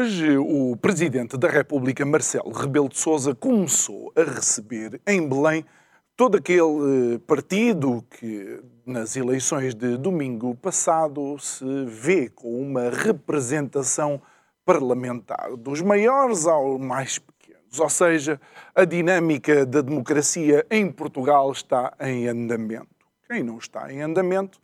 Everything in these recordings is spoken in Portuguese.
Hoje, o Presidente da República, Marcelo Rebelo de Sousa, começou a receber em Belém todo aquele partido que, nas eleições de domingo passado, se vê com uma representação parlamentar, dos maiores aos mais pequenos. Ou seja, a dinâmica da democracia em Portugal está em andamento. Quem não está em andamento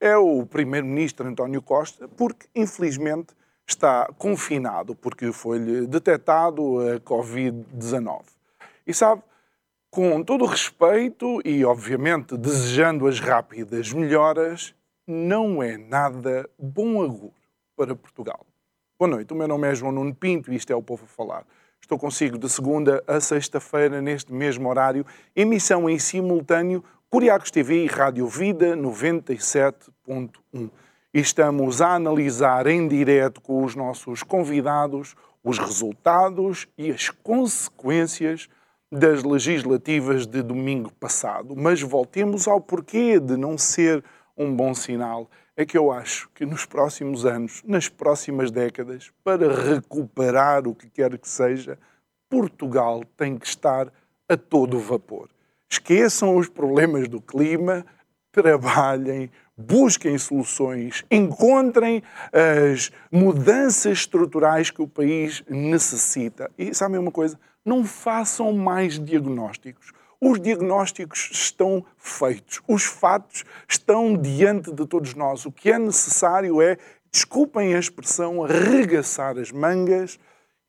é o Primeiro-Ministro António Costa, porque, infelizmente, está confinado porque foi-lhe detectado a Covid-19. E sabe, com todo respeito e, obviamente, desejando as rápidas melhoras, não é nada bom agouro para Portugal. Boa noite, o meu nome é João Nuno Pinto e isto é o Povo a Falar. Estou consigo de segunda a sexta-feira, neste mesmo horário, emissão em simultâneo, Curiacos TV e Rádio Vida 97.1 e estamos a analisar em direto com os nossos convidados os resultados e as consequências das legislativas de domingo passado. Mas voltemos ao porquê de não ser um bom sinal. É que eu acho que nos próximos anos, nas próximas décadas, para recuperar o que quer que seja, Portugal tem que estar a todo vapor. Esqueçam os problemas do clima, trabalhem, busquem soluções, encontrem as mudanças estruturais que o país necessita. E sabem uma coisa? Não façam mais diagnósticos. Os diagnósticos estão feitos, os fatos estão diante de todos nós. O que é necessário é, desculpem a expressão, arregaçar as mangas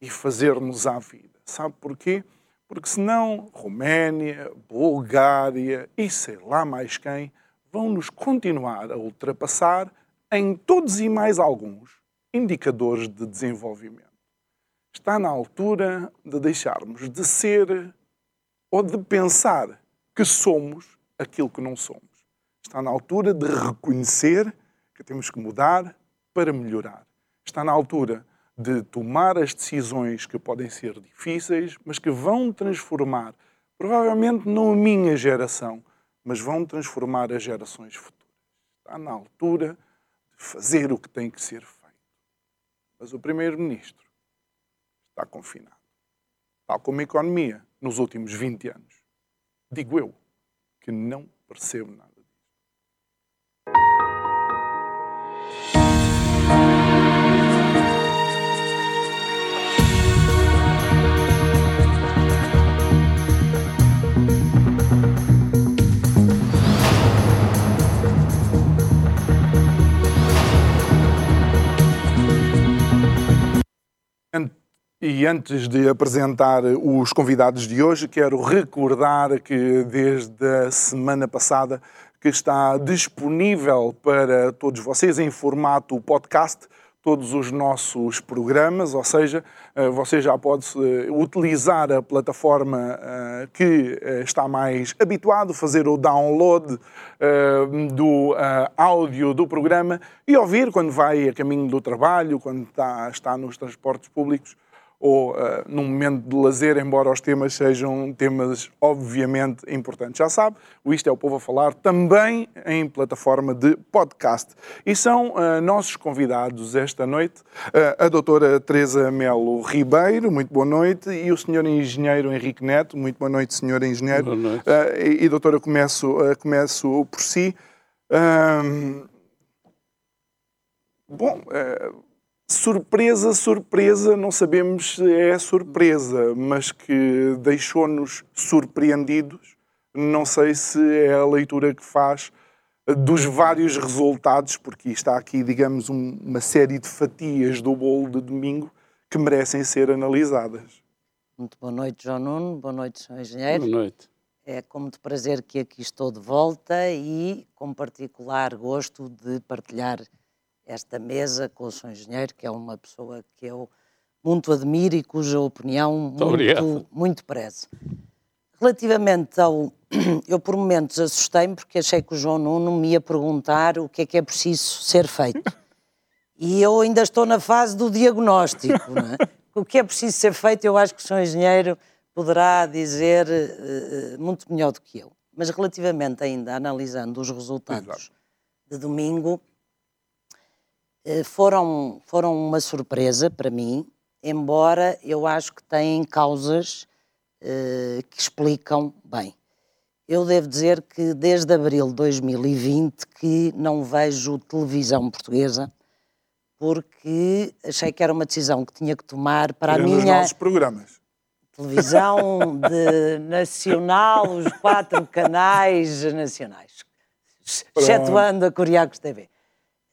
e fazermos à vida. Sabe porquê? Porque senão Roménia, Bulgária e sei lá mais quem vão nos continuar a ultrapassar em todos e mais alguns indicadores de desenvolvimento. Está na altura de deixarmos de ser ou de pensar que somos aquilo que não somos. Está na altura de reconhecer que temos que mudar para melhorar. Está na altura de tomar as decisões que podem ser difíceis, mas que vão transformar, provavelmente não a minha geração, mas vão transformar as gerações futuras. Está na altura de fazer o que tem que ser feito. Mas o Primeiro-Ministro está confinado. Tal como a economia nos últimos 20 anos. Digo eu que não percebo nada. E antes de apresentar os convidados de hoje, quero recordar que desde a semana passada que está disponível para todos vocês em formato podcast todos os nossos programas, ou seja, eh, você já pode eh, utilizar a plataforma eh, que está mais habituado, fazer o download do áudio do programa e ouvir quando vai a caminho do trabalho, quando está, está nos transportes públicos ou uh, num momento de lazer, embora os temas sejam temas obviamente importantes. Já sabe, o Isto é o Povo a Falar também em plataforma de podcast. E são uh, nossos convidados esta noite uh, a doutora Teresa Melo Ribeiro, muito boa noite, e o senhor engenheiro Henrique Neto, muito boa noite, senhor engenheiro. Boa noite. e, e doutora, começo, começo por si. bom surpresa, surpresa, não sabemos se é surpresa, mas que deixou-nos surpreendidos. Não sei se é a leitura que faz dos vários resultados, porque está aqui, digamos, um, uma série de fatias do bolo de domingo que merecem ser analisadas. Muito boa noite, João Nuno. Boa noite, Sr. Engenheiro. Boa noite. É com muito prazer que aqui estou de volta e com particular gosto de partilhar esta mesa com o Sr. Engenheiro, que é uma pessoa que eu muito admiro e cuja opinião muito, muito, muito prezo. Relativamente ao. Eu, por momentos, assustei-me porque achei que o João Nuno me ia perguntar o que é que é preciso ser feito. E eu ainda estou na fase do diagnóstico. É? O que é preciso ser feito, eu acho que o Sr. Engenheiro poderá dizer uh, muito melhor do que eu. Mas relativamente ainda, analisando os resultados Exato. de domingo, foram, foram uma surpresa para mim, embora eu acho que têm causas uh, que explicam bem. Eu devo dizer que desde abril de 2020 que não vejo televisão portuguesa, porque achei que era uma decisão que tinha que tomar para Tirando a minha... os nossos programas. Televisão de nacional, os quatro canais nacionais, excetuando a Coriacos TV.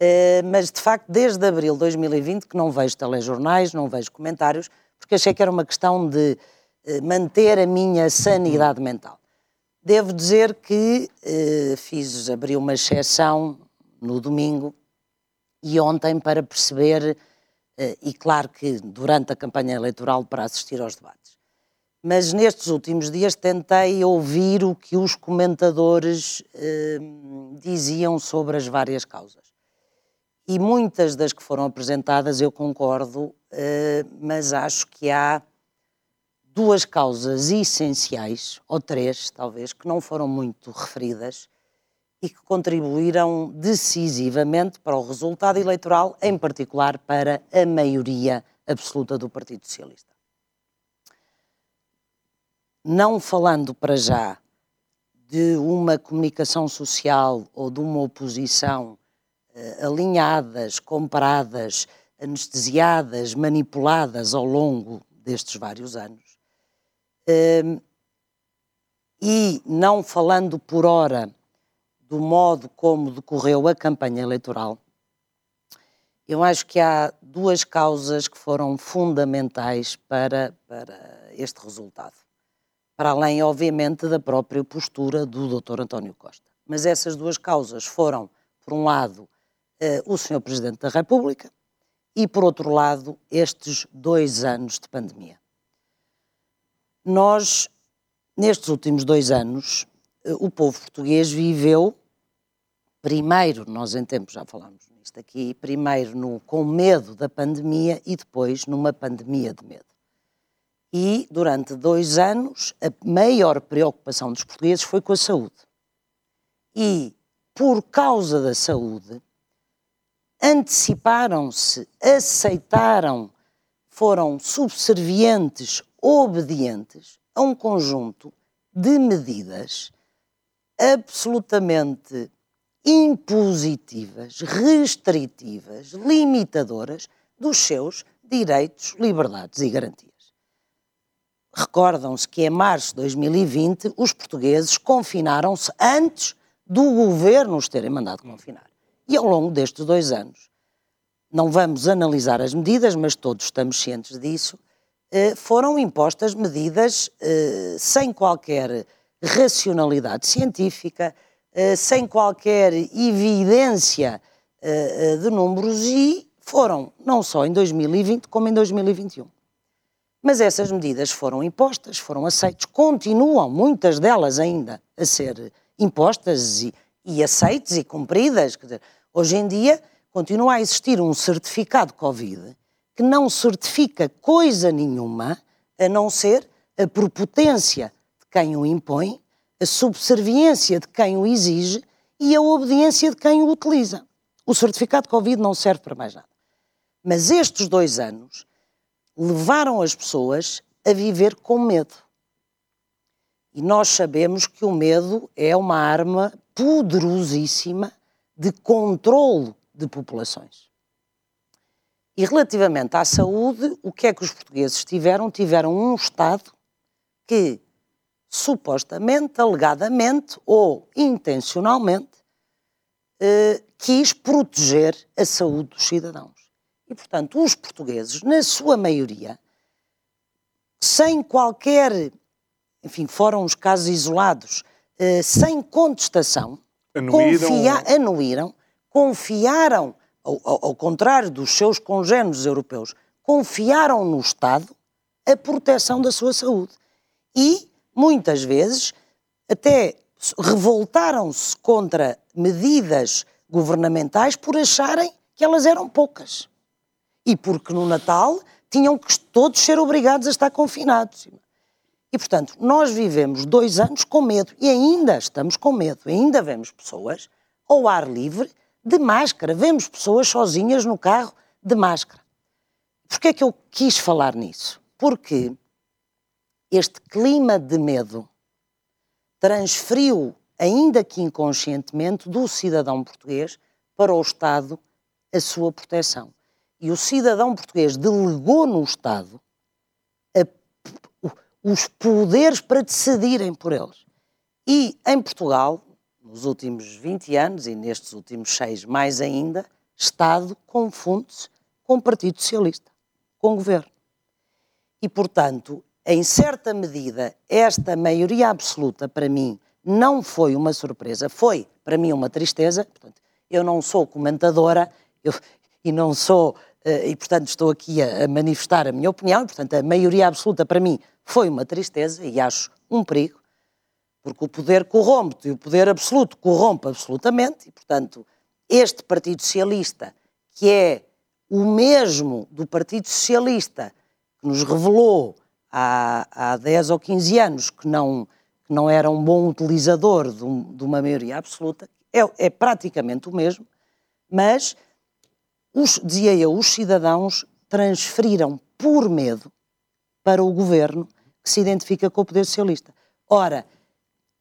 Uh, mas, de facto, desde abril de 2020 que não vejo telejornais, não vejo comentários, porque achei que era uma questão de uh, manter a minha sanidade mental. Devo dizer que uh, fiz, abri uma exceção no domingo e ontem para perceber, e claro que durante a campanha eleitoral para assistir aos debates. Mas nestes últimos dias tentei ouvir o que os comentadores diziam sobre as várias causas. E muitas das que foram apresentadas eu concordo, eh, mas acho que há duas causas essenciais, ou três talvez, que não foram muito referidas e que contribuíram decisivamente para o resultado eleitoral, em particular para a maioria absoluta do Partido Socialista. Não falando para já de uma comunicação social ou de uma oposição alinhadas, compradas, anestesiadas, manipuladas ao longo destes vários anos. Uh, e não falando por hora do modo como decorreu a campanha eleitoral, eu acho que há duas causas que foram fundamentais para, para este resultado. Para além, obviamente, da própria postura do Dr. António Costa. Mas essas duas causas foram, por um lado, o Sr. Presidente da República e, por outro lado, estes dois anos de pandemia. Nós, nestes últimos dois anos, uh, o povo português viveu, primeiro, nós em tempo já falámos nisto aqui, primeiro no, com medo da pandemia e depois numa pandemia de medo. E durante dois anos, a maior preocupação dos portugueses foi com a saúde. E, por causa da saúde, anteciparam-se, aceitaram, foram subservientes, obedientes a um conjunto de medidas absolutamente impositivas, restritivas, limitadoras dos seus direitos, liberdades e garantias. Recordam-se que em março de 2020 os portugueses confinaram-se antes do governo os terem mandado confinar. E ao longo destes dois anos, não vamos analisar as medidas, mas todos estamos cientes disso, eh, foram impostas medidas eh, sem qualquer racionalidade científica, eh, sem qualquer evidência de números e foram não só em 2020 como em 2021. Mas essas medidas foram impostas, foram aceitas, continuam muitas delas ainda a ser impostas e, e aceites e cumpridas. Quer dizer, Hoje em dia, continua a existir um certificado Covid que não certifica coisa nenhuma a não ser a propotência de quem o impõe, a subserviência de quem o exige e a obediência de quem o utiliza. O certificado Covid não serve para mais nada. Mas estes dois anos levaram as pessoas a viver com medo. E nós sabemos que o medo é uma arma poderosíssima de controle de populações. E relativamente à saúde, o que é que os portugueses tiveram? Tiveram um Estado que, supostamente, alegadamente ou intencionalmente, eh, quis proteger a saúde dos cidadãos. E, portanto, os portugueses, na sua maioria, sem qualquer. Enfim, foram os casos isolados, eh, sem contestação, anuíram, confia, anuíram confiaram ao, ao, ao contrário dos seus congêneres europeus, confiaram no Estado a proteção da sua saúde. E, muitas vezes, até revoltaram-se contra medidas governamentais por acharem que elas eram poucas. E porque no Natal tinham que todos ser obrigados a estar confinados. E, portanto, nós vivemos dois anos com medo e ainda estamos com medo. Ainda vemos pessoas ao ar livre de máscara. Vemos pessoas sozinhas no carro de máscara. Porquê é que eu quis falar nisso? Porque este clima de medo transferiu, ainda que inconscientemente, do cidadão português para o Estado a sua proteção. E o cidadão português delegou no Estado os poderes para decidirem por eles. E em Portugal, nos últimos 20 anos e nestes últimos seis mais ainda, Estado confunde-se com Partido Socialista, com governo. E, portanto, em certa medida, esta maioria absoluta, para mim, não foi uma surpresa, foi, para mim, uma tristeza. Portanto, eu não sou comentadora eu, e não sou, eh, e portanto estou aqui a, a manifestar a minha opinião, e, portanto, a maioria absoluta, para mim, foi uma tristeza e acho um perigo, porque o poder corrompe e o poder absoluto corrompe absolutamente, e, portanto, este Partido Socialista, que é o mesmo do Partido Socialista que nos revelou há, há 10 ou 15 anos que não, que não era um bom utilizador de, um, de uma maioria absoluta, é, é, praticamente o mesmo, mas, os, dizia eu, os cidadãos transferiram por medo para o governo que se identifica com o poder socialista. Ora,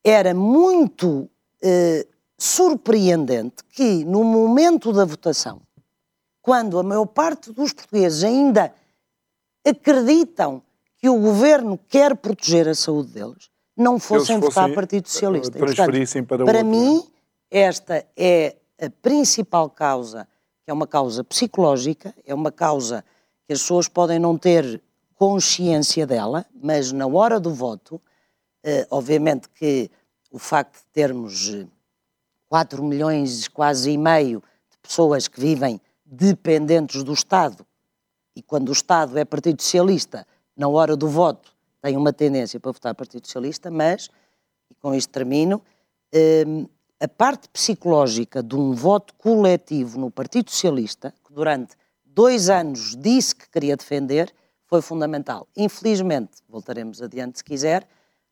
era muito eh, surpreendente que, no momento da votação, quando a maior parte dos portugueses ainda acreditam que o governo quer proteger a saúde deles, não fossem votar Partido Socialista. Transferissem para Para mim, esta é a principal causa, que é uma causa psicológica, é uma causa que as pessoas podem não ter consciência dela, mas na hora do voto, eh, obviamente que o facto de termos 4 eh, milhões quase e meio de pessoas que vivem dependentes do Estado, e quando o Estado é Partido Socialista, na hora do voto, tem uma tendência para votar Partido Socialista, mas, e com isto termino, hum, a parte psicológica de um voto coletivo no Partido Socialista, que durante dois anos disse que queria defender, foi fundamental. Infelizmente, voltaremos adiante se quiser,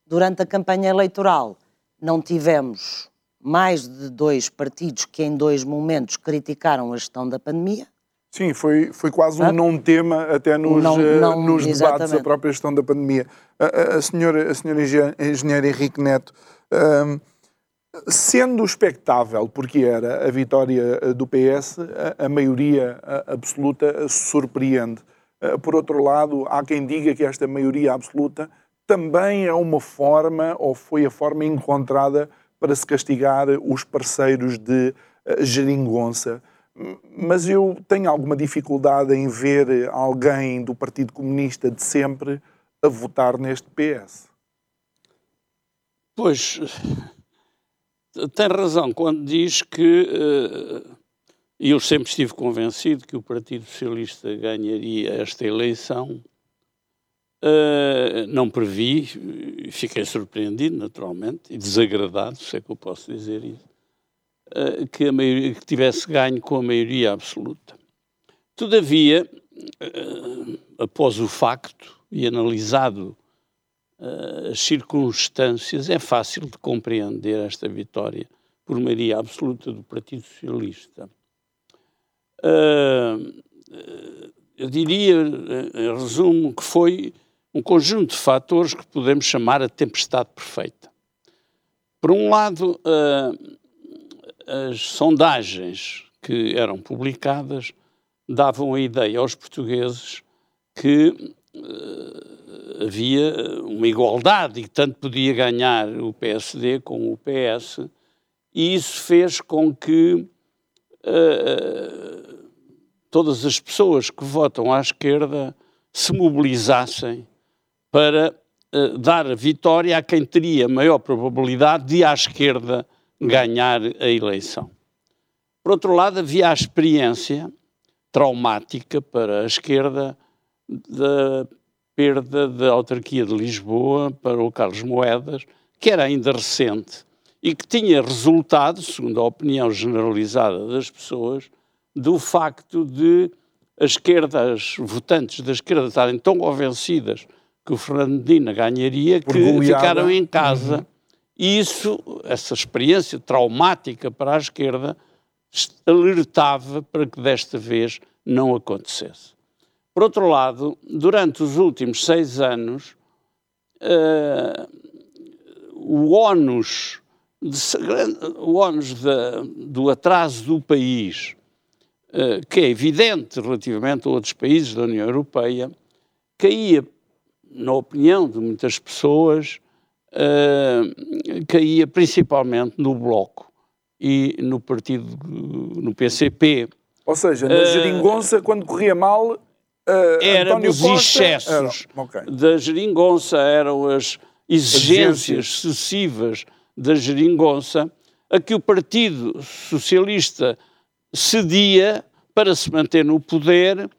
durante a campanha eleitoral não tivemos mais de dois partidos que em dois momentos criticaram a gestão da pandemia. Sim, foi, foi quase um não-tema até nos, não, eh, não, nos debates da própria gestão da pandemia. A, a, a, senhora, a senhora engenheira Henrique Neto, um, sendo expectável, porque era a vitória eh, do PS, a, a maioria absoluta surpreende. Eh, por outro lado, há quem diga que esta maioria absoluta também é uma forma, ou foi a forma encontrada para se castigar os parceiros de uh, geringonça. Mas eu tenho alguma dificuldade em ver alguém do Partido Comunista de sempre a votar neste PS. Pois, tem razão quando diz que eu sempre estive convencido que o Partido Socialista ganharia esta eleição Uh, não previ, fiquei surpreendido, naturalmente, e desagradado, se é que eu posso dizer isso, uh, que, maioria, que tivesse ganho com a maioria absoluta. Todavia, uh, após o facto e analisado as circunstâncias, é fácil de compreender esta vitória por maioria absoluta do Partido Socialista. Eu diria, em resumo, que foi um conjunto de fatores que podemos chamar a tempestade perfeita. Por um lado, uh, as sondagens que eram publicadas davam a ideia aos portugueses que uh, havia uma igualdade e que tanto podia ganhar o PSD como o PS, e isso fez com que uh, todas as pessoas que votam à esquerda se mobilizassem para uh, dar a vitória a quem teria maior probabilidade de, à esquerda, ganhar a eleição. Por outro lado, havia a experiência traumática para a esquerda da perda da autarquia de Lisboa para o Carlos Moedas, que era ainda recente e que tinha resultado, segundo a opinião generalizada das pessoas, do facto de as esquerdas, votantes da esquerda estarem tão convencidas que o Fernando Medina ganharia que ficaram em casa. Uhum. E isso, essa experiência traumática para a esquerda, alertava para que desta vez não acontecesse. Por outro lado, durante os últimos seis anos, uh, o ónus, de, o ónus do atraso do país, uh, que é evidente relativamente a outros países da União Europeia, caía, na opinião de muitas pessoas, uh, caía principalmente no Bloco e no partido, no PCP. Ou seja, na geringonça, uh, quando corria mal, uh, eram os excessos era, okay. da geringonça, eram as exigências sucessivas da geringonça a que o Partido Socialista cedia para se manter no poder, uh,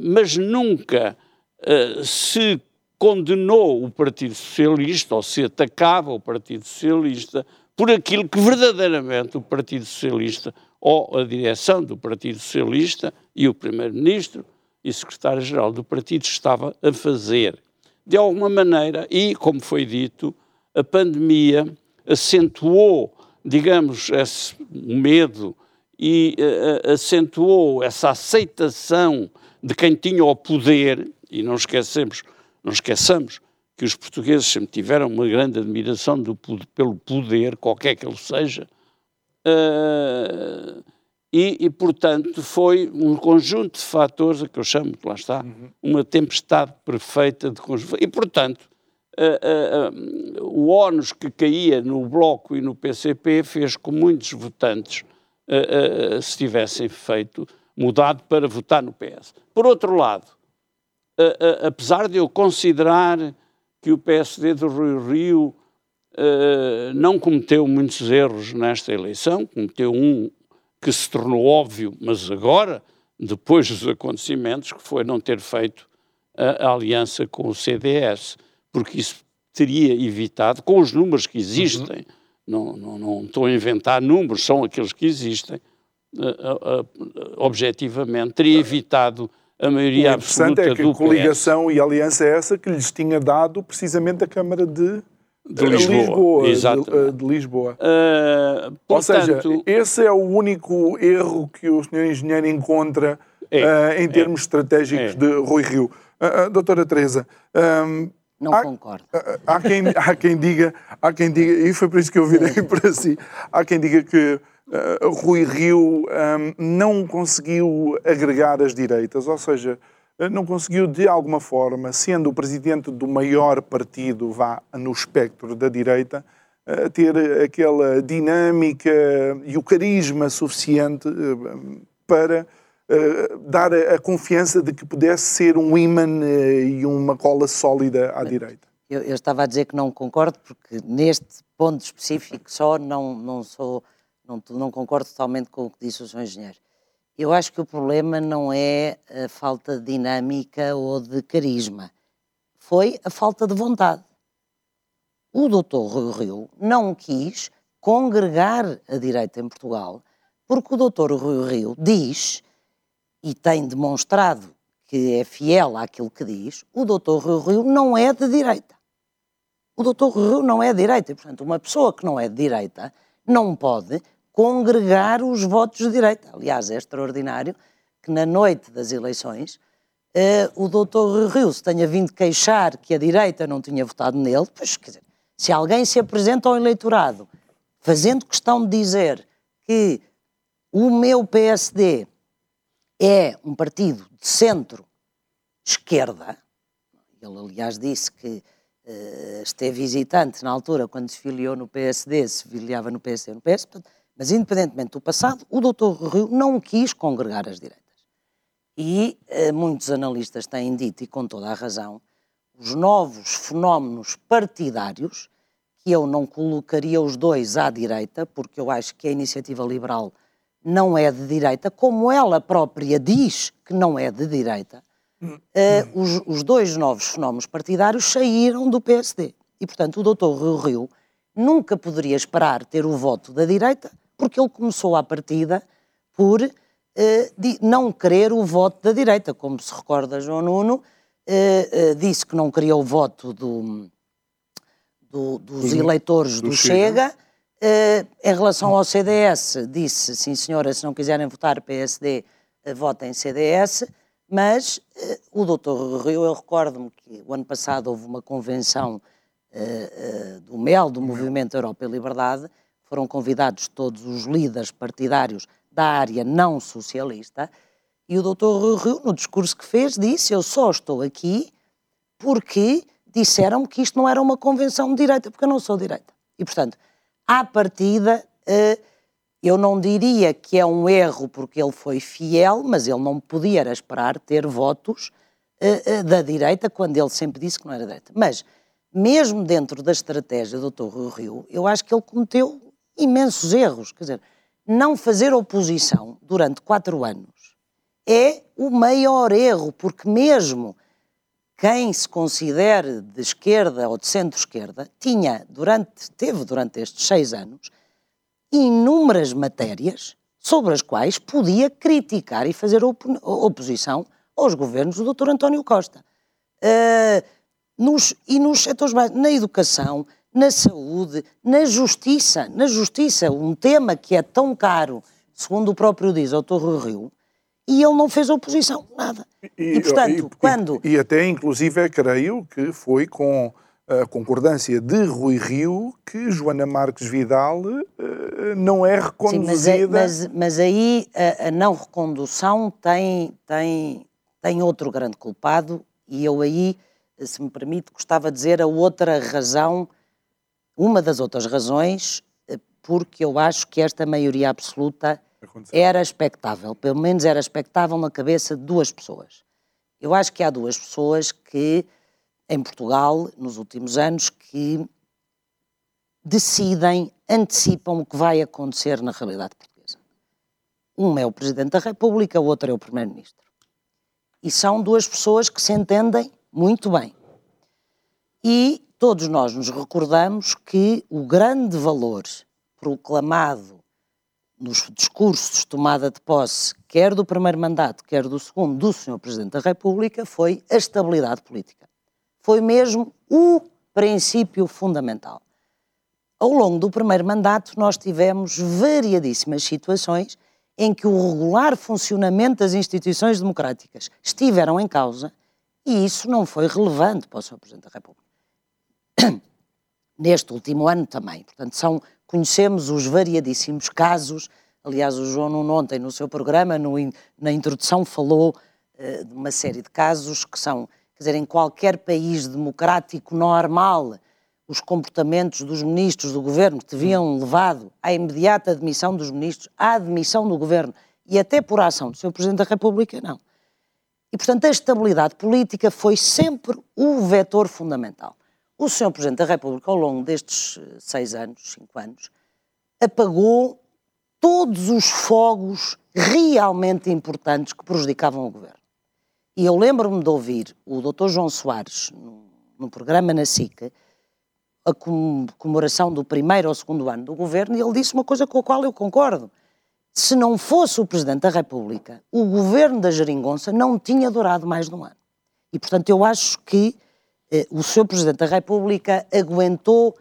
mas nunca uh, se condenou o Partido Socialista ou se atacava o Partido Socialista por aquilo que verdadeiramente o Partido Socialista ou a direção do Partido Socialista e o Primeiro-Ministro e Secretário-Geral do Partido estava a fazer. De alguma maneira, e como foi dito, a pandemia acentuou, digamos, esse medo e uh, acentuou essa aceitação de quem tinha o poder, e não esquecemos, não esqueçamos que os portugueses sempre tiveram uma grande admiração do, pelo poder, qualquer que ele seja, Uh, e, e, portanto, foi um conjunto de fatores, a que eu chamo, lá está, uhum. uma tempestade perfeita de conjunto. E, portanto, uh, uh, o ónus que caía no Bloco e no PCP fez com muitos votantes se tivessem feito, mudado para votar no PS. Por outro lado, apesar de eu considerar que o PSD do Rio Rio eh, não cometeu muitos erros nesta eleição, cometeu um que se tornou óbvio, mas agora, depois dos acontecimentos, que foi não ter feito a, a aliança com o CDS, porque isso teria evitado, com os números que existem, uhum. não, não, não, estou a inventar números, são aqueles que existem, uh, uh, objetivamente, teria evitado a maioria absoluta é que do a coligação PS. e a aliança é essa que lhes tinha dado precisamente a Câmara de de Lisboa. Lisboa de, de, Lisboa. Uh, portanto, Ou seja, esse é o único erro que o senhor engenheiro encontra é, uh, em é. termos é, estratégicos de Rui Rio. Uh, doutora Teresa, um, não há, concordo. Há quem, há quem diga, há quem diga, e foi por isso que eu virei para si, há quem diga que uh, Rui Rio um, não conseguiu agregar as direitas, ou seja, eh, não conseguiu, de alguma forma, sendo o presidente do maior partido, vá no espectro da direita, eh, ter aquela dinâmica e o carisma suficiente eh, para dar a confiança de que pudesse ser um imã e uma cola sólida à direita. Eu, eu, estava a dizer que não concordo, porque neste ponto específico só não, não sou, não, não concordo totalmente com o que disse o Sr. Engenheiro. Eu acho que o problema não é a falta de dinâmica ou de carisma, foi a falta de vontade. O doutor Rui Rio não quis congregar a direita em Portugal, porque o doutor Rui Rio diz, e tem demonstrado que é fiel àquilo que diz, o doutor Rui Rio não é de direita. O doutor Rui Rio não é de direita, e, portanto, uma pessoa que não é de direita não pode congregar os votos de direita. Aliás, é extraordinário que na noite das eleições uh, o doutor Rio se tenha vindo queixar que a direita não tinha votado nele, pois, quer dizer, se alguém se apresenta ao eleitorado fazendo questão de dizer que o meu PSD é um partido de centro-esquerda, ele aliás disse que uh, esteve visitante na altura quando se filiou no PSD, se filiava no PSD no PS, mas, independentemente do passado, o doutor Rio não quis congregar as direitas. E eh, muitos analistas têm dito, e com toda a razão, os novos fenómenos partidários que eu não colocaria os dois à direita, porque eu acho que a iniciativa liberal não é de direita, como ela própria diz que não é de direita, uh, os, os, dois novos fenómenos partidários saíram do PSD. E, portanto, o doutor Rio Rio nunca poderia esperar ter o voto da direita, porque ele começou à partida por uh, não querer o voto da direita. Como se recorda João Nuno, uh, disse que não queria o voto do, do, dos eleitores do, do Chega. Chega Uh, em relação ao CDS, disse, sim senhora, se não quiserem votar PSD, uh, votem CDS, mas uh, o doutor Rio, eu recordo-me que o ano passado houve uma convenção do MEL, do Movimento Europa e Liberdade, foram convidados todos os líderes partidários da área não socialista, e o doutor Rio, no discurso que fez, disse, eu só estou aqui porque disseram que isto não era uma convenção de direita, porque eu não sou direita. E, portanto, à partida, eh, eu não diria que é um erro porque ele foi fiel, mas ele não podia esperar ter votos eh, eh, da direita quando ele sempre disse que não era direita. Mas, mesmo dentro da estratégia do Dr. Rio, eu acho que ele cometeu imensos erros. Quer dizer, não fazer oposição durante quatro anos é o maior erro, porque mesmo quem se considere de esquerda ou de centro-esquerda tinha durante, teve durante estes seis anos inúmeras matérias sobre as quais podia criticar e fazer op oposição aos governos do Dr. António Costa. Uh, nos, e nos setores mais, na educação, na saúde, na justiça, na justiça, um tema que é tão caro, segundo o próprio diz o Dr. Rio, e ele não fez oposição, nada. E, e portanto, e, quando... E até, inclusive, creio que foi com a concordância de Rui Rio que Joana Marques Vidal uh, não é reconduzida... Sim, mas, mas, mas aí a, a, não recondução tem, tem, tem outro grande culpado e eu aí, se me permite, gostava de dizer a outra razão, uma das outras razões, eh, porque eu acho que esta maioria absoluta Era expectável, pelo menos era expectável na cabeça de duas pessoas. Eu acho que há duas pessoas que, em Portugal, nos últimos anos, que decidem, antecipam o que vai acontecer na realidade portuguesa. Um é o Presidente da República, o outro é o Primeiro-Ministro. E são duas pessoas que se entendem muito bem. E todos nós nos recordamos que o grande valor proclamado nos discursos de tomada de posse, quer do primeiro mandato, quer do segundo, do Sr. Presidente da República, foi a estabilidade política. Foi mesmo o princípio fundamental. Ao longo do primeiro mandato, nós tivemos variadíssimas situações em que o regular funcionamento das instituições democráticas estiveram em causa e isso não foi relevante para o Sr. Presidente da República. Neste último ano também. Portanto, são conhecemos os variadíssimos casos. Aliás, o João Nuno ontem no seu programa, no, na introdução, falou uh, de uma série de casos que são, quer dizer, em qualquer país democrático normal, os comportamentos dos ministros do governo que deviam levado à imediata admissão dos ministros, à admissão do governo e até por ação do Sr. Presidente da República, não. E, portanto, a estabilidade política foi sempre o vetor fundamental. O Sr. Presidente da República, ao longo destes eh, seis anos, cinco anos, apagou todos os fogos realmente importantes que prejudicavam o governo. E eu lembro-me de ouvir o Dr. João Soares, no, programa na SIC, a comemoração do primeiro ou segundo ano do governo, e ele disse uma coisa com a qual eu concordo. Se não fosse o Presidente da República, o governo da Geringonça não tinha durado mais de um ano. E, portanto, eu acho que o Sr. Presidente da República aguentou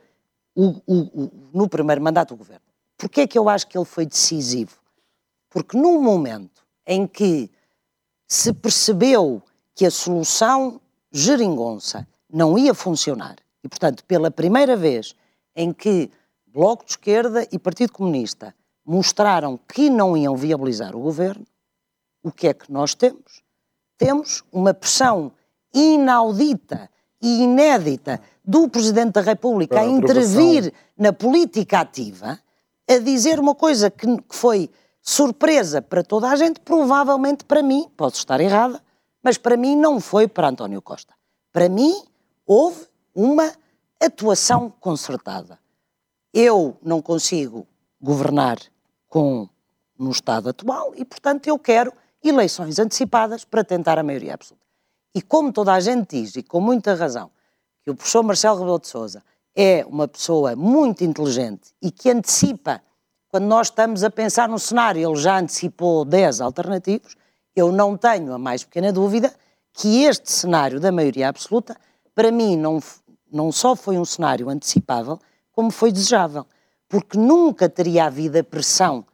o, o, o, no primeiro mandato do governo. Porquê é que eu acho que ele foi decisivo? Porque num momento em que se percebeu que a solução geringonça não ia funcionar, e portanto, pela primeira vez em que Bloco de Esquerda e Partido Comunista mostraram que não iam viabilizar o governo, o que é que nós temos? Temos uma pressão inaudita e inédita do Presidente da República a intervir na política ativa, a dizer uma coisa que, que foi surpresa para toda a gente, provavelmente para mim, posso estar errada, mas para mim não foi para António Costa. Para mim houve uma atuação concertada. Eu não consigo governar com no estado atual e, portanto, eu quero eleições antecipadas para tentar a maioria absoluta. E como toda a gente diz, e com muita razão, que o professor Marcelo Rebelo de Sousa é uma pessoa muito inteligente e que antecipa, quando nós estamos a pensar no cenário, ele já antecipou 10 alternativos, eu não tenho a mais pequena dúvida que este cenário da maioria absoluta, para mim, não, não só foi um cenário antecipável, como foi desejável. Porque nunca teria havido a pressão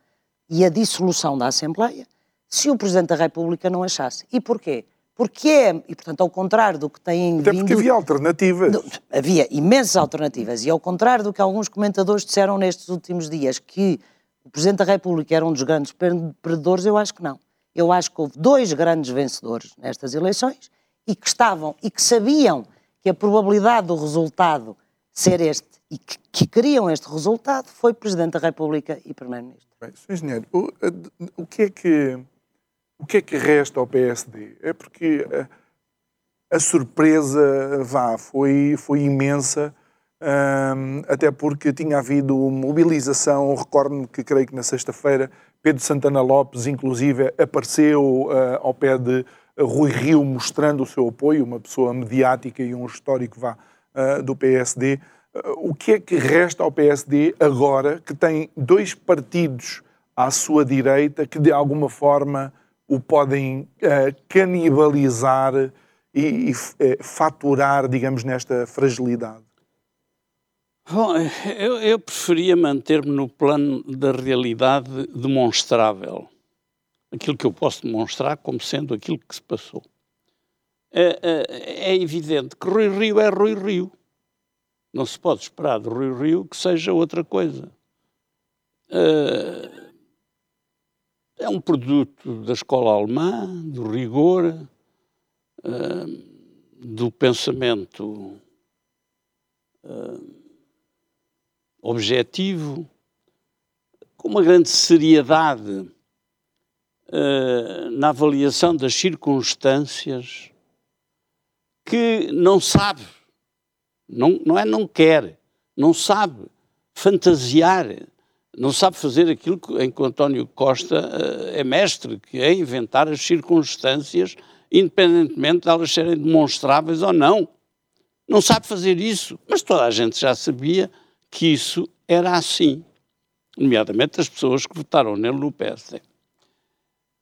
e a dissolução da Assembleia se o Presidente da República não achasse. E porquê? Porque é, e portanto, ao contrário do que têm Até vindo... porque havia alternativas. Havia imensas alternativas. E ao contrário do que alguns comentadores disseram nestes últimos dias, que o Presidente da República era um dos grandes perdedores, eu acho que não. Eu acho que houve dois grandes vencedores nestas eleições e que estavam e que sabiam que a probabilidade do resultado ser este e que, que queriam este resultado foi Presidente da República e Primeiro-Ministro. Bem, Sr. Engenheiro, o, o, que é que, o que é que resta ao PSD? É porque a, a surpresa vá, foi, foi imensa, hum, até porque tinha havido mobilização. Recordo-me que creio que na sexta-feira Pedro Santana Lopes, inclusive, apareceu uh, ao pé de Rui Rio mostrando o seu apoio, uma pessoa mediática e um histórico vá, uh, do PSD. Uh, o que é que resta ao PSD agora, que tem dois partidos à sua direita que de alguma forma o podem canibalizar e, e faturar, digamos, nesta fragilidade? Bom, eu, eu preferia manter-me no plano da realidade demonstrável. Aquilo que eu posso demonstrar como sendo aquilo que se passou. É, é, é, evidente que Rui Rio é Rui Rio. Não se pode esperar de Rui Rio que seja outra coisa. É, é um produto da escola alemã, do rigor, é, do pensamento é, objetivo, com uma grande seriedade uh, na avaliação das circunstâncias, que não sabe, não, não é não quer, não sabe fantasiar, não sabe fazer aquilo em que o António Costa uh, é mestre, que é inventar as circunstâncias, independentemente de elas serem demonstráveis ou não. Não sabe fazer isso, mas toda a gente já sabia que isso era assim, nomeadamente as pessoas que votaram nele no PSD.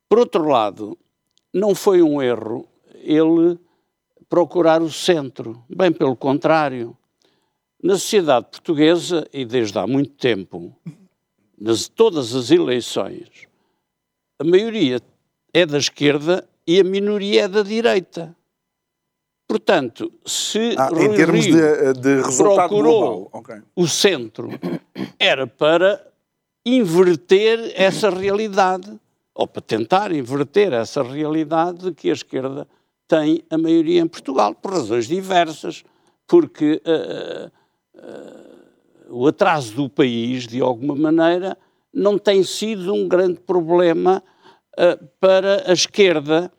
Por outro lado, não foi um erro ele procurar o centro, bem pelo contrário. Na sociedade portuguesa, e desde há muito tempo, nas todas as eleições, a maioria é da esquerda e a minoria é da direita. Portanto, se ah, em termos Rio de, de resultado procurou okay. o centro, era para inverter essa realidade, ou para tentar inverter essa realidade de que a esquerda tem a maioria em Portugal, por razões diversas, porque uh, uh, o atraso do país, de alguma maneira, não tem sido um grande problema uh, para a esquerda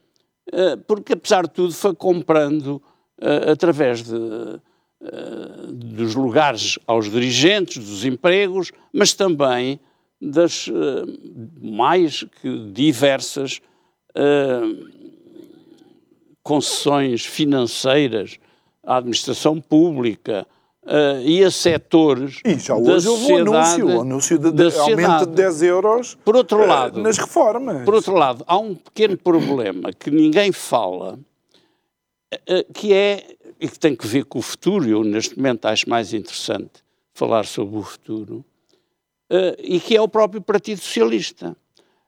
eh, porque apesar de tudo foi comprando eh, através de, dos lugares aos dirigentes, dos empregos, mas também das mais que diversas concessões financeiras à administração pública, Uh, e a setores e já hoje houve um anúncio, um anúncio de, de aumento de 10 euros por outro lado, uh, nas reformas. Por outro lado, há um pequeno problema que ninguém fala, uh, que é, e que tem que ver com o futuro, eu neste momento acho mais interessante falar sobre o futuro, e que é o próprio Partido Socialista.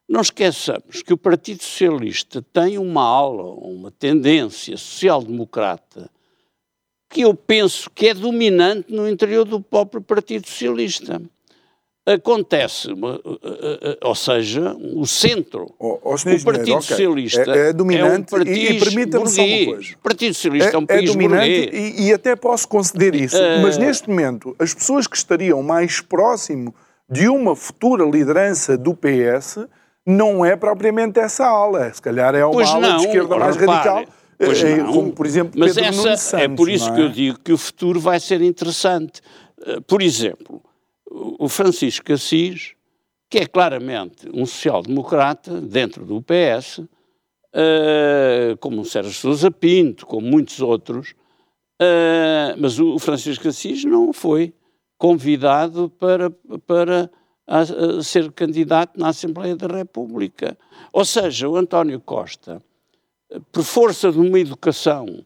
Não esqueçamos que o Partido Socialista tem uma aula, uma tendência social-democrata que eu penso que é dominante no interior do próprio Partido Socialista. Acontece, ou seja, o centro, oh, oh, o Partido okay. Socialista é, é dominante é um e, e permita-me só uma coisa. O Partido Socialista é, é um país é dominante e, e, até posso conceder isso, mas neste momento as pessoas que estariam mais próximo de uma futura liderança do PS não é propriamente essa ala, se calhar é uma ala não, de esquerda mais repare, radical Pois não. como por exemplo Mas Pedro essa Santos, é por isso não que é? eu digo que o futuro vai ser interessante. Eh, Por exemplo, o Francisco Assis, que é claramente um social-democrata dentro do PS, eh, como o Sérgio Sousa Pinto, como muitos outros, eh, mas o Francisco Assis não foi convidado para, para a- a ser candidato na Assembleia da República. Ou seja, o António Costa, por força de uma educação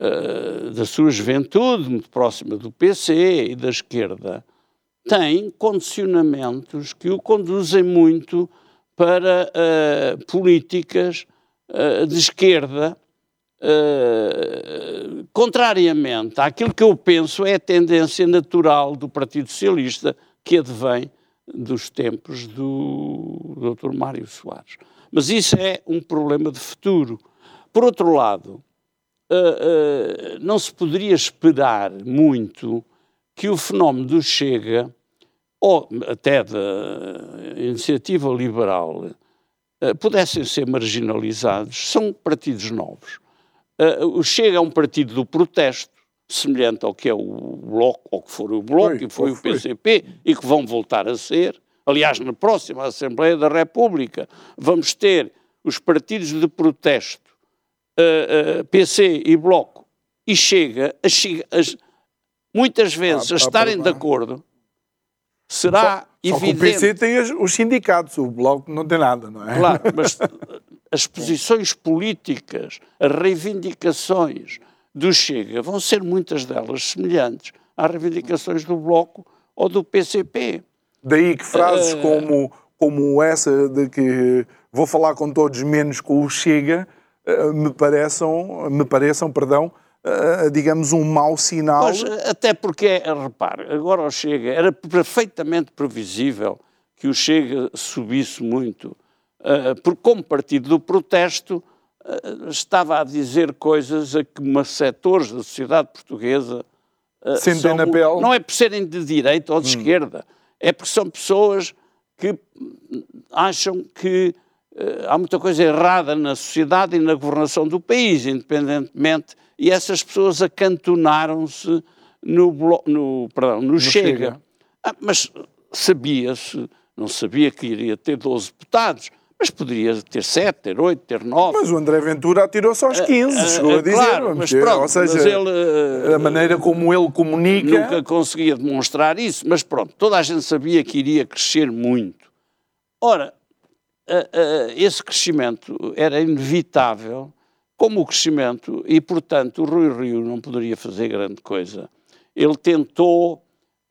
eh, da sua juventude, muito próxima do PC e da esquerda, tem condicionamentos que o conduzem muito para eh, políticas eh, de esquerda, eh, contrariamente àquilo que eu penso é a tendência natural do Partido Socialista, que advém dos tempos do Dr. Mário Soares. Mas isso é um problema de futuro. Por outro lado, Uh, uh, não se poderia esperar muito que o fenómeno do Chega, ou até da iniciativa liberal, uh, pudessem ser marginalizados. São partidos novos. o Chega é um partido do protesto, semelhante ao que é o Bloco, ou que for o Bloco, Foi, e foi ou o foi. PCP, e que vão voltar a ser. Aliás, na próxima Assembleia da República, vamos ter os partidos de protesto uh, uh, PC e Bloco e chega, a, as- muitas vezes Ah, a ah, estarem de acordo, será Só o evidente. PC tem os sindicatos, o Bloco não tem nada, não é? Claro, mas as posições políticas, as reivindicações do Chega vão ser muitas delas semelhantes às reivindicações do Bloco ou do PCP. Daí que frases Eh, como, como essa de que vou falar com todos menos com o Chega eh, me pareçam, me pareçam perdão, eh, digamos, um mau sinal. Pois, até porque, eh, repare, agora o Chega, era perfeitamente previsível que o Chega subisse muito, eh, porque como partido do protesto eh, estava a dizer coisas a que uma setores da sociedade portuguesa eh, Sentem na pele. Não é por serem de direita ou de esquerda, é porque são pessoas que hum, acham que eh, há muita coisa errada na sociedade e na governação do país, independentemente, e essas pessoas acantonaram-se no, no, perdão, no, Chega. Chega. Ah, mas sabia-se, não sabia que iria ter 12 deputados, mas poderia ter 7, ter 8, ter 9. Mas o André Ventura atirou-se aos 15, Ah, chegou a ah, dizer. claro, mas ter. pronto, Ou seja, mas ele, a maneira como ele comunica. Nunca conseguia demonstrar isso, mas pronto, toda a gente sabia que iria crescer muito. Ora, a- a- esse crescimento era inevitável, como o crescimento, e portanto o Rui Rio não poderia fazer grande coisa. Ele tentou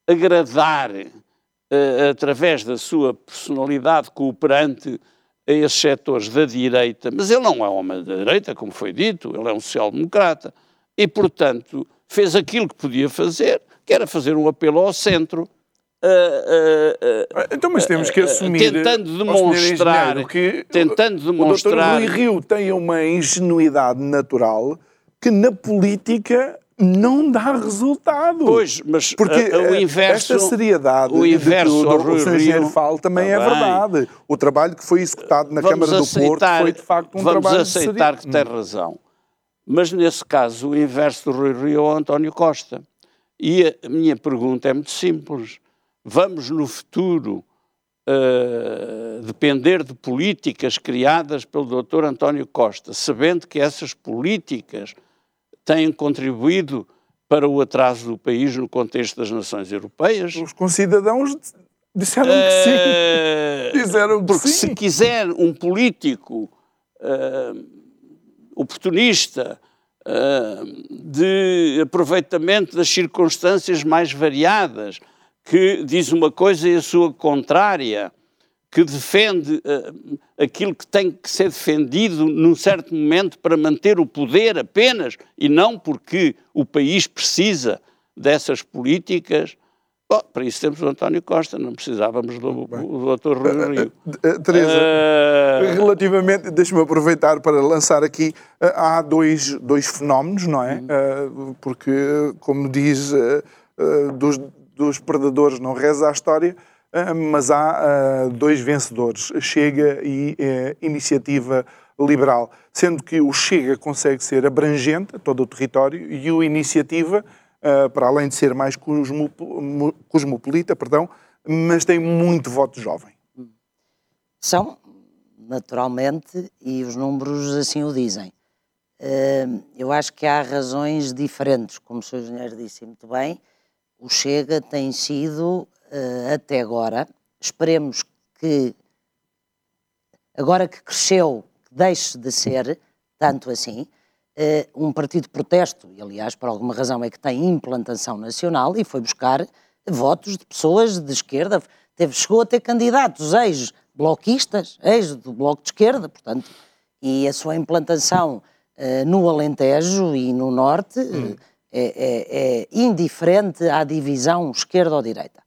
agradar, eh, através da sua personalidade cooperante, a esses setores da direita, mas ele não é homem da direita, como foi dito, ele é um social-democrata, e, portanto, fez aquilo que podia fazer, que era fazer um apelo ao centro, ah, ah, ah, Então, mas temos que assumir. tentando demonstrar- que tentando O demonstrar- Dr. Rui Rio tem uma ingenuidade natural que na política não dá resultado. Pois, mas Porque ah, o eh, inverso, esta seriedade o de que inverso o, ao o, Rui Sr. Engenheiro Rio- fala também Tá é verdade. O trabalho que foi executado na vamos Câmara do Porto aceitar, foi de facto um vamos trabalho aceitar que tem razão. Mas nesse caso, o inverso do Rui Rio é o António Costa. E a minha pergunta é muito simples. Vamos no futuro eh, depender de políticas criadas pelo Dr. António Costa, sabendo que essas políticas têm contribuído para o atraso do país no contexto das nações europeias? Os concidadãos disseram que sim. Eh, Disseram que porque sim. se quiser um político eh, oportunista de aproveitamento das circunstâncias mais variadas, que diz uma coisa e a sua contrária, que defende eh, aquilo que tem que ser defendido num certo momento para manter o poder apenas e não porque o país precisa dessas políticas. Bom, para isso temos o António Costa, não precisávamos do, do Dr. Rui Rio. Eh, Teresa, Eh, Relativamente, deixa-me aproveitar para lançar aqui, eh, há dois, dois fenómenos, não é? Eh, Porque, como diz, eh, eh, dos, dos predadores não reza a história, eh, mas há eh, dois vencedores, Chega e eh, Iniciativa liberal, sendo que o Chega consegue ser abrangente a todo o território e o Iniciativa, uh, para além de ser mais cosmopolita, perdão, mas tem muito voto jovem. São, naturalmente, e os números assim o dizem. Eu acho que há razões diferentes, como o Sr. Engenheiro disse muito bem. O Chega tem sido, uh, até agora, esperemos que, agora que cresceu, deixe de ser tanto assim, uh, um partido de protesto, e aliás, por alguma razão é que tem implantação nacional e foi buscar votos de pessoas de esquerda, teve, chegou a ter candidatos ex-bloquistas, ex do Bloco de Esquerda, portanto, e a sua implantação uh, no Alentejo e no Norte hum. É, é, é indiferente à divisão esquerda ou direita.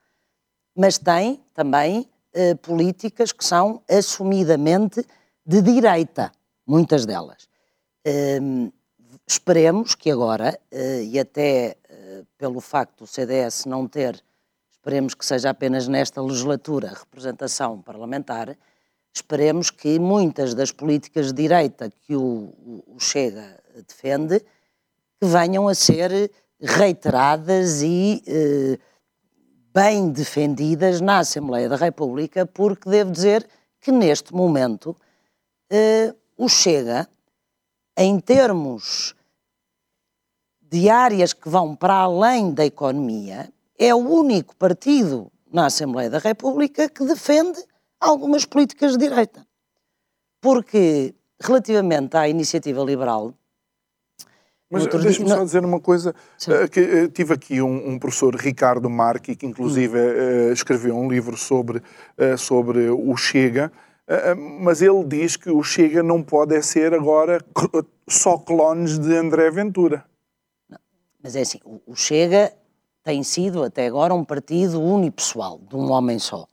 Mas tem também uh, políticas que são assumidamente de direita, muitas delas. Uh, esperemos que agora, uh, e até uh, pelo facto do CDS não ter, esperemos que seja apenas nesta legislatura, representação parlamentar, esperemos que muitas das políticas de direita que o, o Chega defende, que venham a ser reiteradas e bem defendidas na Assembleia da República, porque devo dizer que neste momento uh, o Chega, em termos de áreas que vão para além da economia, é o único partido na Assembleia da República que defende algumas políticas de direita. Porque, relativamente à iniciativa liberal, mas deixa-me só dizer uma coisa, uh, que uh, tive aqui um, um, professor, Ricardo Marchi, que inclusive uh, escreveu um livro sobre, sobre o Chega, mas ele diz que o Chega não pode é ser agora só clones de André Ventura. Não, mas é assim, o Chega tem sido até agora um partido unipessoal, de um homem só.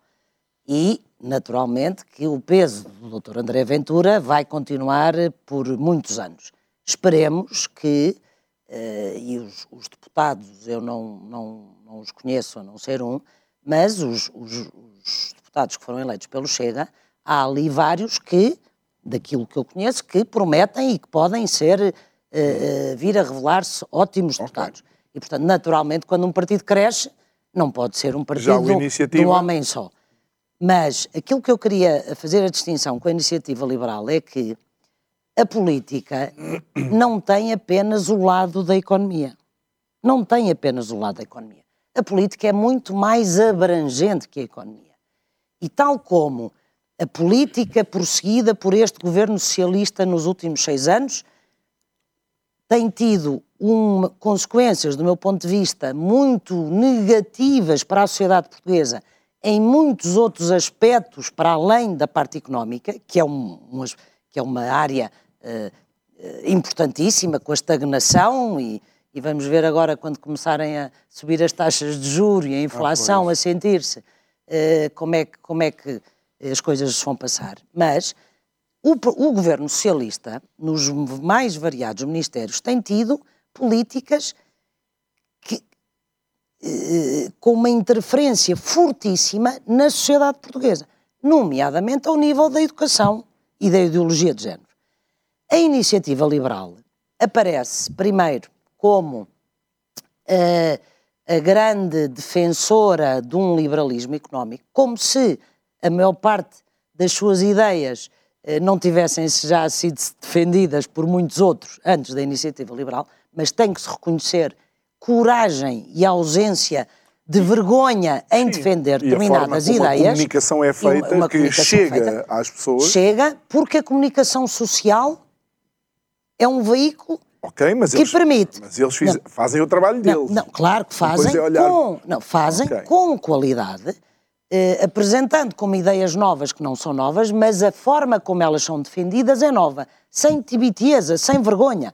E, naturalmente, que o peso do Dr. André Ventura vai continuar por muitos anos. Esperemos que, uh, e os, os, deputados, eu não, não, não os conheço a não ser um, mas os, os, os deputados que foram eleitos pelo Chega, há ali vários que, daquilo que eu conheço, que prometem e que podem ser, uh, uh, vir a revelar-se ótimos okay. deputados. E, portanto, naturalmente, quando um partido cresce, não pode ser um partido de um homem só. Mas aquilo que eu queria fazer a distinção com a iniciativa liberal é que a política não tem apenas o lado da economia. Não tem apenas o lado da economia. A política é muito mais abrangente que a economia. E tal como a política prosseguida por este governo socialista nos últimos seis anos tem tido uma, consequências, do meu ponto de vista, muito negativas para a sociedade portuguesa em muitos outros aspectos para além da parte económica, que é, um, um, que é uma área importantíssima com a estagnação e, e, vamos ver agora quando começarem a subir as taxas de juros e a inflação ah, a sentir-se, uh, como, é que, como é que as coisas vão passar. Mas o, o governo socialista, nos mais variados ministérios, tem tido políticas que, eh, com uma interferência fortíssima na sociedade portuguesa, nomeadamente ao nível da educação e da ideologia de género. A iniciativa liberal aparece primeiro como uh, a grande defensora de um liberalismo económico, como se a maior parte das suas ideias uh, não tivessem já sido defendidas por muitos outros antes da iniciativa liberal, mas tem que se reconhecer coragem e ausência de vergonha em Sim. defender e determinadas ideias. A comunicação é feita uma, uma que chega feita, às pessoas. Chega porque a comunicação social é um veículo okay, mas que eles, permite. Mas eles fiz, fazem o trabalho deles. Não, não claro que fazem, é olhar... com, não, fazem okay. com qualidade, eh, apresentando como ideias novas que não são novas, mas a forma como elas são defendidas é nova, sem tibitieza, sem vergonha.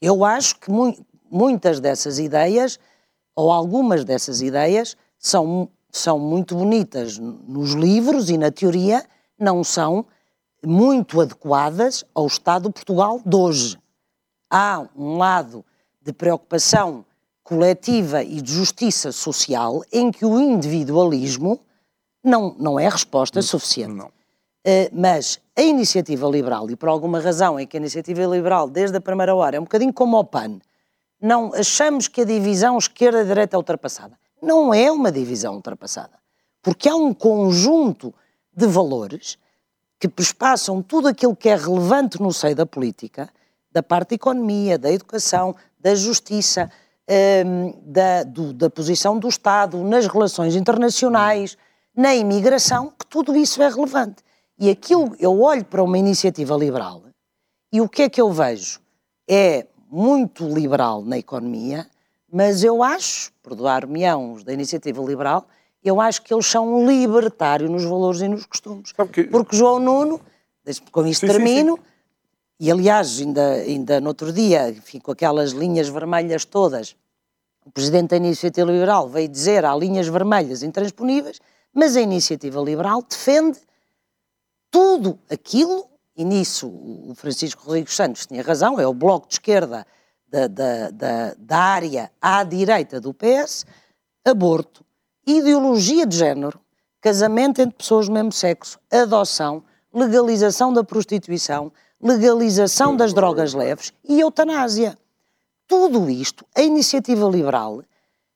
Eu acho que mu muitas dessas ideias, ou algumas dessas ideias, são, são muito bonitas nos livros e na teoria, não são muito adequadas ao Estado de Portugal de hoje. Há um lado de preocupação coletiva e de justiça social em que o individualismo não, não é resposta suficiente. Não. Uh, mas a iniciativa liberal, e por alguma razão é que a iniciativa liberal, desde a primeira hora, é um bocadinho como o PAN, não achamos que a divisão esquerda-direita é ultrapassada. Não é uma divisão ultrapassada. Porque há um conjunto de valores que perspassam tudo aquilo que é relevante no seio da política, da parte da economia, da educação, da justiça, um, da, do, da posição do Estado, nas relações internacionais, na imigração, que tudo isso é relevante. E aquilo, eu olho para uma iniciativa liberal e o que é que eu vejo? É muito liberal na economia, mas eu acho, perdoar-me os da iniciativa liberal, eu acho que eles são libertários nos valores e nos costumes. Que... Porque João Nuno, com isto sim, termino, sim, sim. e aliás, ainda, ainda no outro dia, enfim, com aquelas linhas vermelhas todas, o presidente da iniciativa liberal veio dizer há linhas vermelhas intransponíveis, mas a iniciativa liberal defende tudo aquilo e nisso o Francisco Rodrigues Santos tinha razão, é o bloco de esquerda da, da, da, da área à direita do PS, aborto, ideologia de género, casamento entre pessoas do mesmo sexo, adoção, legalização da prostituição, legalização das drogas leves e eutanásia. Tudo isto, a iniciativa liberal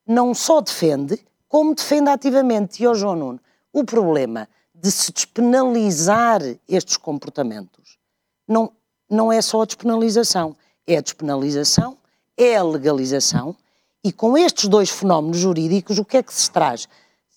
não só defende, como defende ativamente. E, ó João Nuno, o problema de se despenalizar estes comportamentos não, não é só a despenalização, é a despenalização, é a legalização, e com estes dois fenómenos jurídicos, o que é que se traz?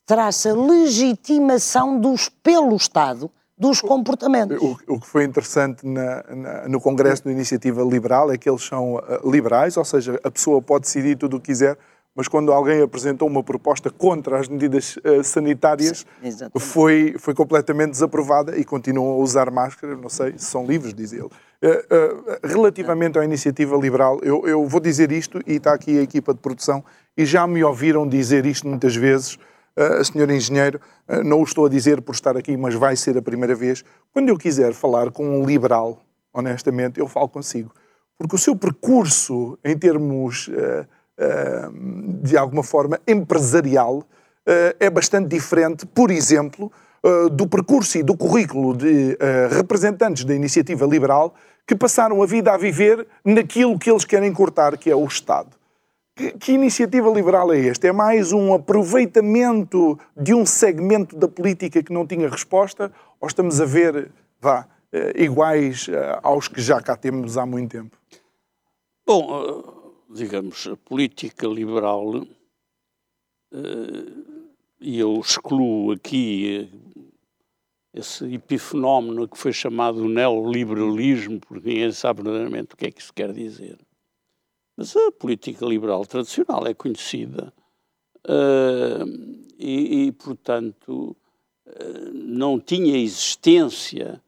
Traz-se a legitimação dos, pelo Estado dos comportamentos. O, o que foi interessante na, na, no Congresso da Iniciativa Liberal é que eles são uh, liberais, ou seja, a pessoa pode decidir tudo o que quiser, mas quando alguém apresentou uma proposta contra as medidas uh, sanitárias, Sim, foi, foi completamente desaprovada e continuam a usar máscara, não sei se são livres, diz ele. Uh, uh, relativamente à iniciativa liberal, eu, eu, vou dizer isto, e está aqui a equipa de produção, e já me ouviram dizer isto muitas vezes, uh, senhor engenheiro, não o estou a dizer por estar aqui, mas vai ser a primeira vez. Quando eu quiser falar com um liberal, honestamente, eu falo consigo. Porque o seu percurso, em termos de alguma forma, empresarial, eh, é bastante diferente, por exemplo, eh, do percurso e do currículo de representantes da iniciativa liberal que passaram a vida a viver naquilo que eles querem cortar, que é o Estado. Que, iniciativa liberal é esta? É mais um aproveitamento de um segmento da política que não tinha resposta? Ou estamos a ver, vá, iguais aos que já cá temos há muito tempo? Bom, digamos, a política liberal, eh, e eu excluo aqui eh, esse epifenómeno que foi chamado neoliberalismo, porque ninguém sabe verdadeiramente o que é que isso quer dizer. Mas a política liberal tradicional é conhecida uh, e, e, portanto, uh, não tinha existência,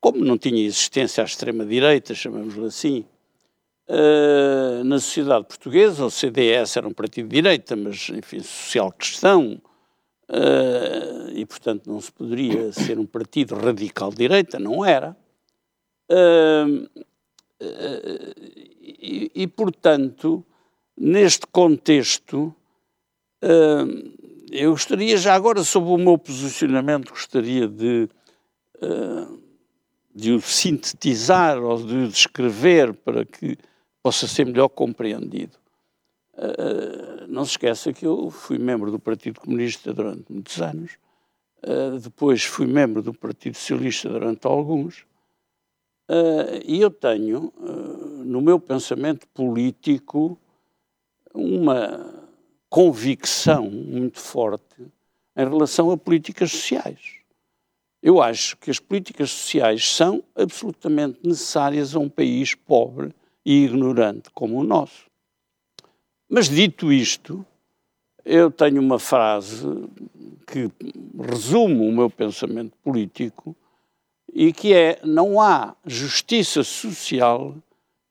como não tinha existência à extrema-direita, chamamos-lhe assim, Uh, na sociedade portuguesa, o CDS era um partido de direita, mas, enfim, social cristão, uh, e, portanto, não se poderia ser um partido radical de direita, não era. Uh, e, e, portanto, neste contexto, eu gostaria, já agora, sobre o meu posicionamento, gostaria de de o sintetizar ou de o descrever para que possa ser melhor compreendido. Uh, não se esqueça que eu fui membro do Partido Comunista durante muitos anos, uh, depois fui membro do Partido Socialista durante alguns, uh, e eu tenho no meu pensamento político uma convicção muito forte em relação a políticas sociais. Eu acho que as políticas sociais são absolutamente necessárias a um país pobre e ignorante como o nosso. Mas dito isto, eu tenho uma frase que resume o meu pensamento político e que é: não há justiça social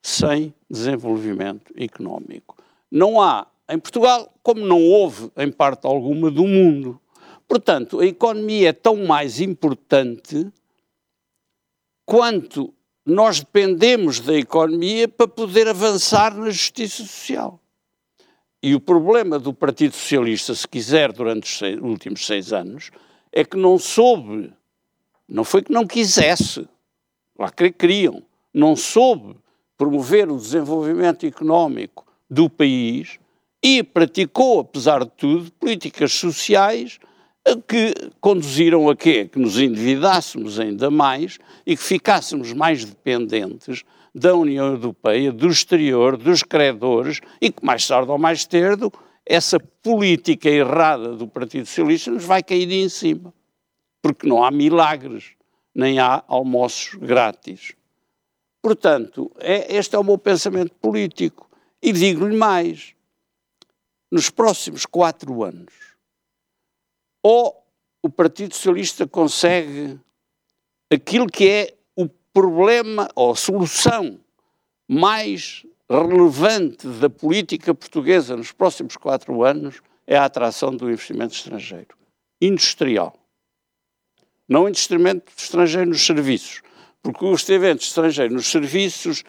sem desenvolvimento económico. Não há em Portugal, como não houve em parte alguma do mundo. Portanto, a economia é tão mais importante quanto nós dependemos da economia para poder avançar na justiça social. E o problema do Partido Socialista, se quiser, durante os seis, últimos seis anos, é que não soube Não foi que não quisesse, lá que queriam, não soube promover o desenvolvimento económico do país e praticou, apesar de tudo, políticas sociais que conduziram a quê? Que nos endividássemos ainda mais e que ficássemos mais dependentes da União Europeia, do exterior, dos credores e que mais tarde ou mais cedo essa política errada do Partido Socialista nos vai cair em cima. Porque não há milagres, nem há almoços grátis. Portanto, é, este é o meu pensamento político. E digo-lhe mais: nos próximos quatro anos, ou o Partido Socialista consegue aquilo que é o problema ou a solução mais relevante da política portuguesa nos próximos quatro anos é a atração do investimento estrangeiro. Industrial. Não investimento estrangeiro nos serviços, porque o investimento estrangeiro nos serviços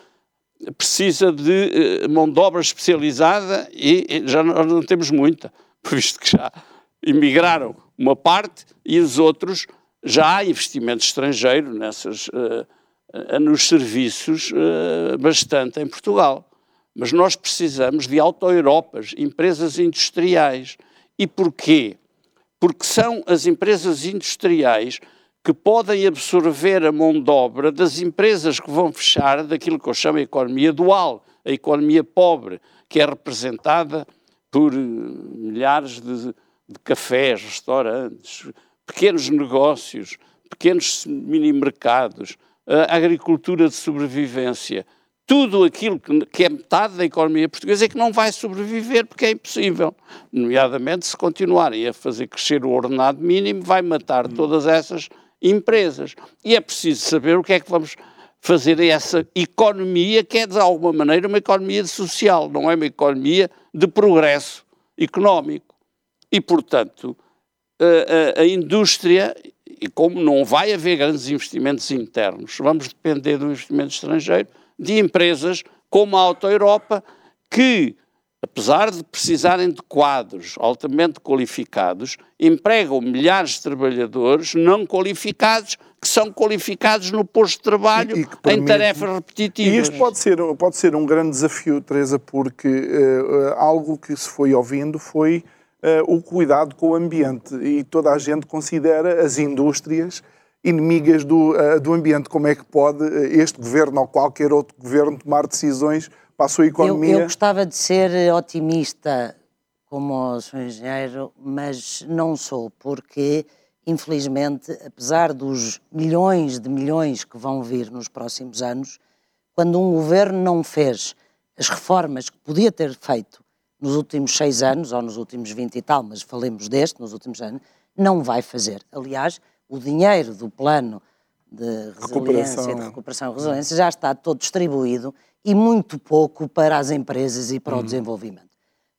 precisa de eh, mão de obra especializada e já não, não temos muita, visto que já emigraram uma parte e os outros já há investimento estrangeiro nessas, uh, nos serviços uh, bastante em Portugal. Mas nós precisamos de auto-Europas, empresas industriais. E porquê? Porque são as empresas industriais que podem absorver a mão de obra das empresas que vão fechar daquilo que eu chamo de economia dual, a economia pobre, que é representada por milhares de de cafés, restaurantes, pequenos negócios, pequenos mini-mercados, a agricultura de sobrevivência, tudo aquilo que, é metade da economia portuguesa é que não vai sobreviver porque é impossível. Nomeadamente, se continuarem a fazer crescer o ordenado mínimo, vai matar todas essas empresas. E é preciso saber o que é que vamos fazer a essa economia que é, de alguma maneira, uma economia social, não é uma economia de progresso económico. E, portanto, a, a, a indústria, e como não vai haver grandes investimentos internos, vamos depender do investimento estrangeiro, de empresas como a Auto Europa, que, apesar de precisarem de quadros altamente qualificados, empregam milhares de trabalhadores não qualificados que são qualificados no posto de trabalho e, e em tarefas repetitivas. E isto pode ser, pode ser um grande desafio, Teresa, porque uh, algo que se foi ouvindo foi o cuidado com o ambiente. E toda a gente considera as indústrias inimigas do, uh, do ambiente. Como é que pode eh, este governo ou qualquer outro governo tomar decisões para a sua economia? Eu, eu gostava de ser otimista como Sr. Engenheiro, mas não sou, porque, infelizmente, apesar dos milhões de milhões que vão vir nos próximos anos, quando um governo não fez as reformas que podia ter feito nos últimos seis anos, ou nos últimos vinte e tal, mas falemos deste, nos últimos anos, não vai fazer. Aliás, o dinheiro do plano de resiliência, recuperação. de recuperação e resiliência já está todo distribuído e muito pouco para as empresas e para uhum. o desenvolvimento.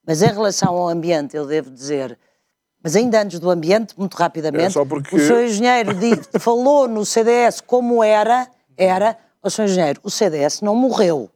Mas em relação ao ambiente, eu devo dizer, mas ainda antes do ambiente, muito rapidamente, é porque... o seu engenheiro falou no CDS como era, era, o seu engenheiro, o CDS não morreu.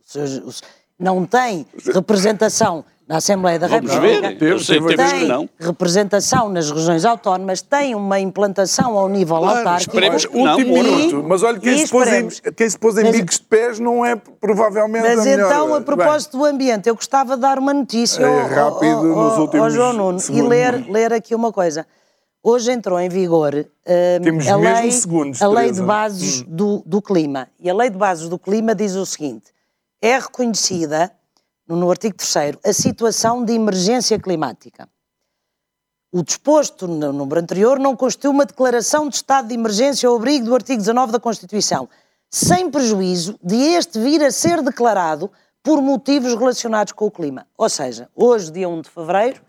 O seu, o, não tem representação na Assembleia da Vamos República, ver, eu sei, tem não. representação nas regiões autónomas, tem uma implantação ao nível claro, autárquico. Esperemos que não, minuto. Mas olha, quem se, pôs em, quem se pôs em mas, bicos de pés não é provavelmente Mas a melhor. então, a propósito Bem, do ambiente, eu gostava de dar uma notícia é, ao, rápido ao, nos últimos ao João Nuno segundos. e ler, ler aqui uma coisa. Hoje entrou em vigor uh, a, lei, segundos, a lei de bases hum. do, do clima. E a lei de bases do clima diz o seguinte é reconhecida, no artigo 3 a situação de emergência climática. O disposto no número anterior não constitui uma declaração de estado de emergência ao abrigo do artigo 19 da Constituição, sem prejuízo de este vir a ser declarado por motivos relacionados com o clima. Ou seja, hoje, dia 1 de fevereiro,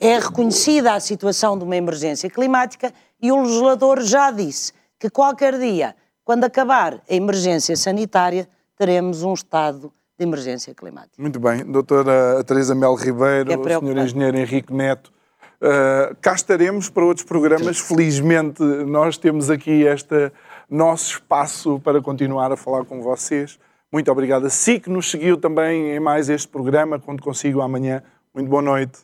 é reconhecida a situação de uma emergência climática e o legislador já disse que qualquer dia, quando acabar a emergência sanitária, teremos um estado de emergência climática. Muito bem. Doutora Teresa Mel Ribeiro, é Sr. Engenheiro Henrique Neto, uh, cá estaremos para outros programas. Felizmente nós temos aqui este nosso espaço para continuar a falar com vocês. Muito obrigado a si que nos seguiu também em mais este programa. Quando consigo amanhã. Muito boa noite.